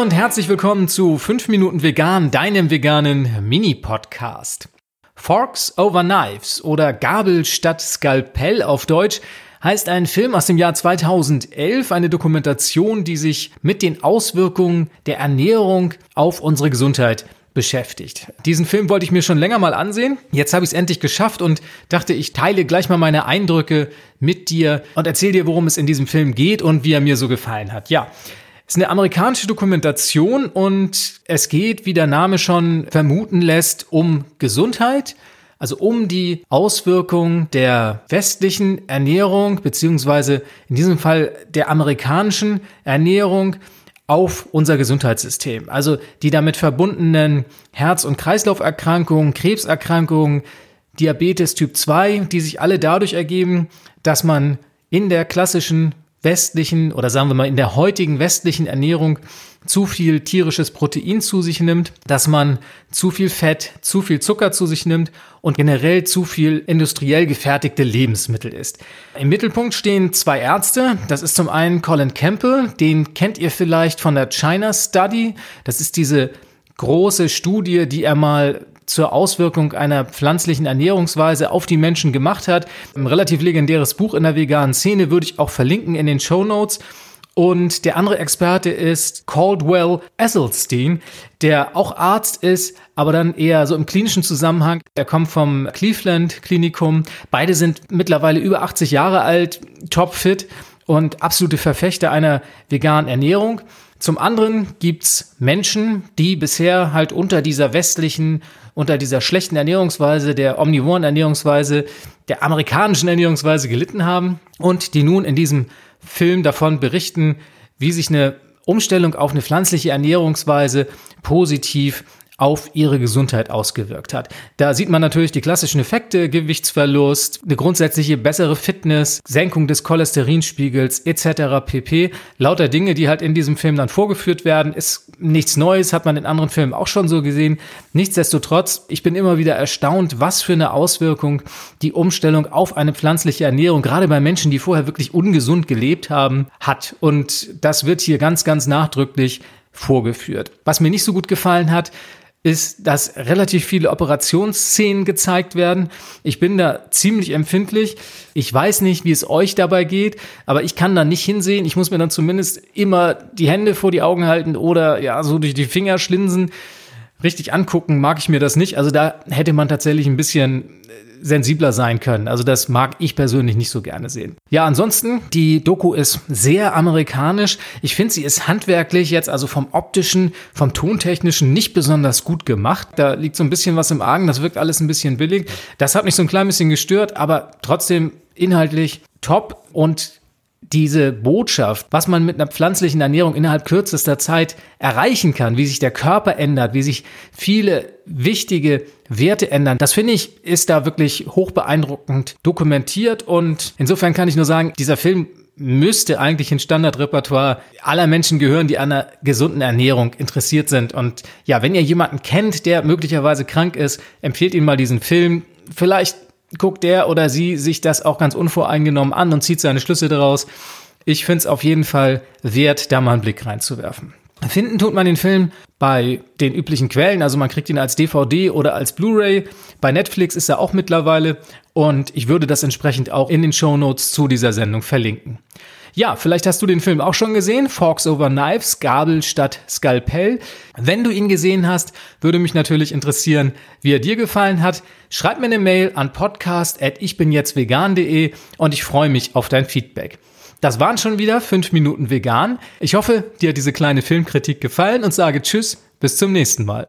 und herzlich willkommen zu 5 Minuten Vegan, deinem veganen Mini-Podcast. Forks over Knives oder Gabel statt Skalpell auf Deutsch heißt ein Film aus dem Jahr 2011, eine Dokumentation, die sich mit den Auswirkungen der Ernährung auf unsere Gesundheit beschäftigt. Diesen Film wollte ich mir schon länger mal ansehen. Jetzt habe ich es endlich geschafft und dachte, ich teile gleich mal meine Eindrücke mit dir und erzähle dir, worum es in diesem Film geht und wie er mir so gefallen hat. Ja, ist eine amerikanische Dokumentation und es geht, wie der Name schon vermuten lässt, um Gesundheit. Also um die Auswirkungen der westlichen Ernährung, beziehungsweise in diesem Fall der amerikanischen Ernährung auf unser Gesundheitssystem. Also die damit verbundenen Herz- und Kreislauferkrankungen, Krebserkrankungen, Diabetes Typ 2, die sich alle dadurch ergeben, dass man in der klassischen westlichen oder sagen wir mal in der heutigen westlichen Ernährung zu viel tierisches Protein zu sich nimmt, dass man zu viel Fett, zu viel Zucker zu sich nimmt und generell zu viel industriell gefertigte Lebensmittel isst. Im Mittelpunkt stehen zwei Ärzte. Das ist zum einen Colin Campbell, den kennt ihr vielleicht von der China Study. Das ist diese große Studie, die er mal zur Auswirkung einer pflanzlichen Ernährungsweise auf die Menschen gemacht hat. Ein relativ legendäres Buch in der veganen Szene würde ich auch verlinken in den Show Notes. Und der andere Experte ist Caldwell Esselstein, der auch Arzt ist, aber dann eher so im klinischen Zusammenhang. Er kommt vom Cleveland Klinikum. Beide sind mittlerweile über 80 Jahre alt, topfit und absolute Verfechter einer veganen Ernährung. Zum anderen gibt's Menschen, die bisher halt unter dieser westlichen, unter dieser schlechten Ernährungsweise, der omnivoren Ernährungsweise, der amerikanischen Ernährungsweise gelitten haben und die nun in diesem Film davon berichten, wie sich eine Umstellung auf eine pflanzliche Ernährungsweise positiv auf ihre Gesundheit ausgewirkt hat. Da sieht man natürlich die klassischen Effekte, Gewichtsverlust, eine grundsätzliche bessere Fitness, Senkung des Cholesterinspiegels etc. pp. Lauter Dinge, die halt in diesem Film dann vorgeführt werden, ist nichts Neues, hat man in anderen Filmen auch schon so gesehen. Nichtsdestotrotz, ich bin immer wieder erstaunt, was für eine Auswirkung die Umstellung auf eine pflanzliche Ernährung, gerade bei Menschen, die vorher wirklich ungesund gelebt haben, hat. Und das wird hier ganz, ganz nachdrücklich vorgeführt. Was mir nicht so gut gefallen hat, ist, dass relativ viele Operationsszenen gezeigt werden. Ich bin da ziemlich empfindlich. Ich weiß nicht, wie es euch dabei geht, aber ich kann da nicht hinsehen. Ich muss mir dann zumindest immer die Hände vor die Augen halten oder ja, so durch die Finger schlinsen. Richtig angucken mag ich mir das nicht. Also da hätte man tatsächlich ein bisschen sensibler sein können. Also das mag ich persönlich nicht so gerne sehen. Ja, ansonsten, die Doku ist sehr amerikanisch. Ich finde, sie ist handwerklich jetzt, also vom optischen, vom tontechnischen nicht besonders gut gemacht. Da liegt so ein bisschen was im Argen. Das wirkt alles ein bisschen billig. Das hat mich so ein klein bisschen gestört, aber trotzdem inhaltlich top und diese Botschaft, was man mit einer pflanzlichen Ernährung innerhalb kürzester Zeit erreichen kann, wie sich der Körper ändert, wie sich viele wichtige Werte ändern, das finde ich, ist da wirklich hoch beeindruckend dokumentiert und insofern kann ich nur sagen, dieser Film müsste eigentlich ins Standardrepertoire aller Menschen gehören, die an einer gesunden Ernährung interessiert sind. Und ja, wenn ihr jemanden kennt, der möglicherweise krank ist, empfehlt ihn mal diesen Film. Vielleicht guckt der oder sie sich das auch ganz unvoreingenommen an und zieht seine Schlüsse daraus. Ich finde es auf jeden Fall wert, da mal einen Blick reinzuwerfen. Finden tut man den Film bei den üblichen Quellen, also man kriegt ihn als DVD oder als Blu-ray. Bei Netflix ist er auch mittlerweile und ich würde das entsprechend auch in den Show Notes zu dieser Sendung verlinken. Ja, vielleicht hast du den Film auch schon gesehen. Forks over Knives, Gabel statt Skalpell. Wenn du ihn gesehen hast, würde mich natürlich interessieren, wie er dir gefallen hat. Schreib mir eine Mail an podcast.ichbinjetztvegan.de und ich freue mich auf dein Feedback. Das waren schon wieder fünf Minuten vegan. Ich hoffe, dir hat diese kleine Filmkritik gefallen und sage Tschüss, bis zum nächsten Mal.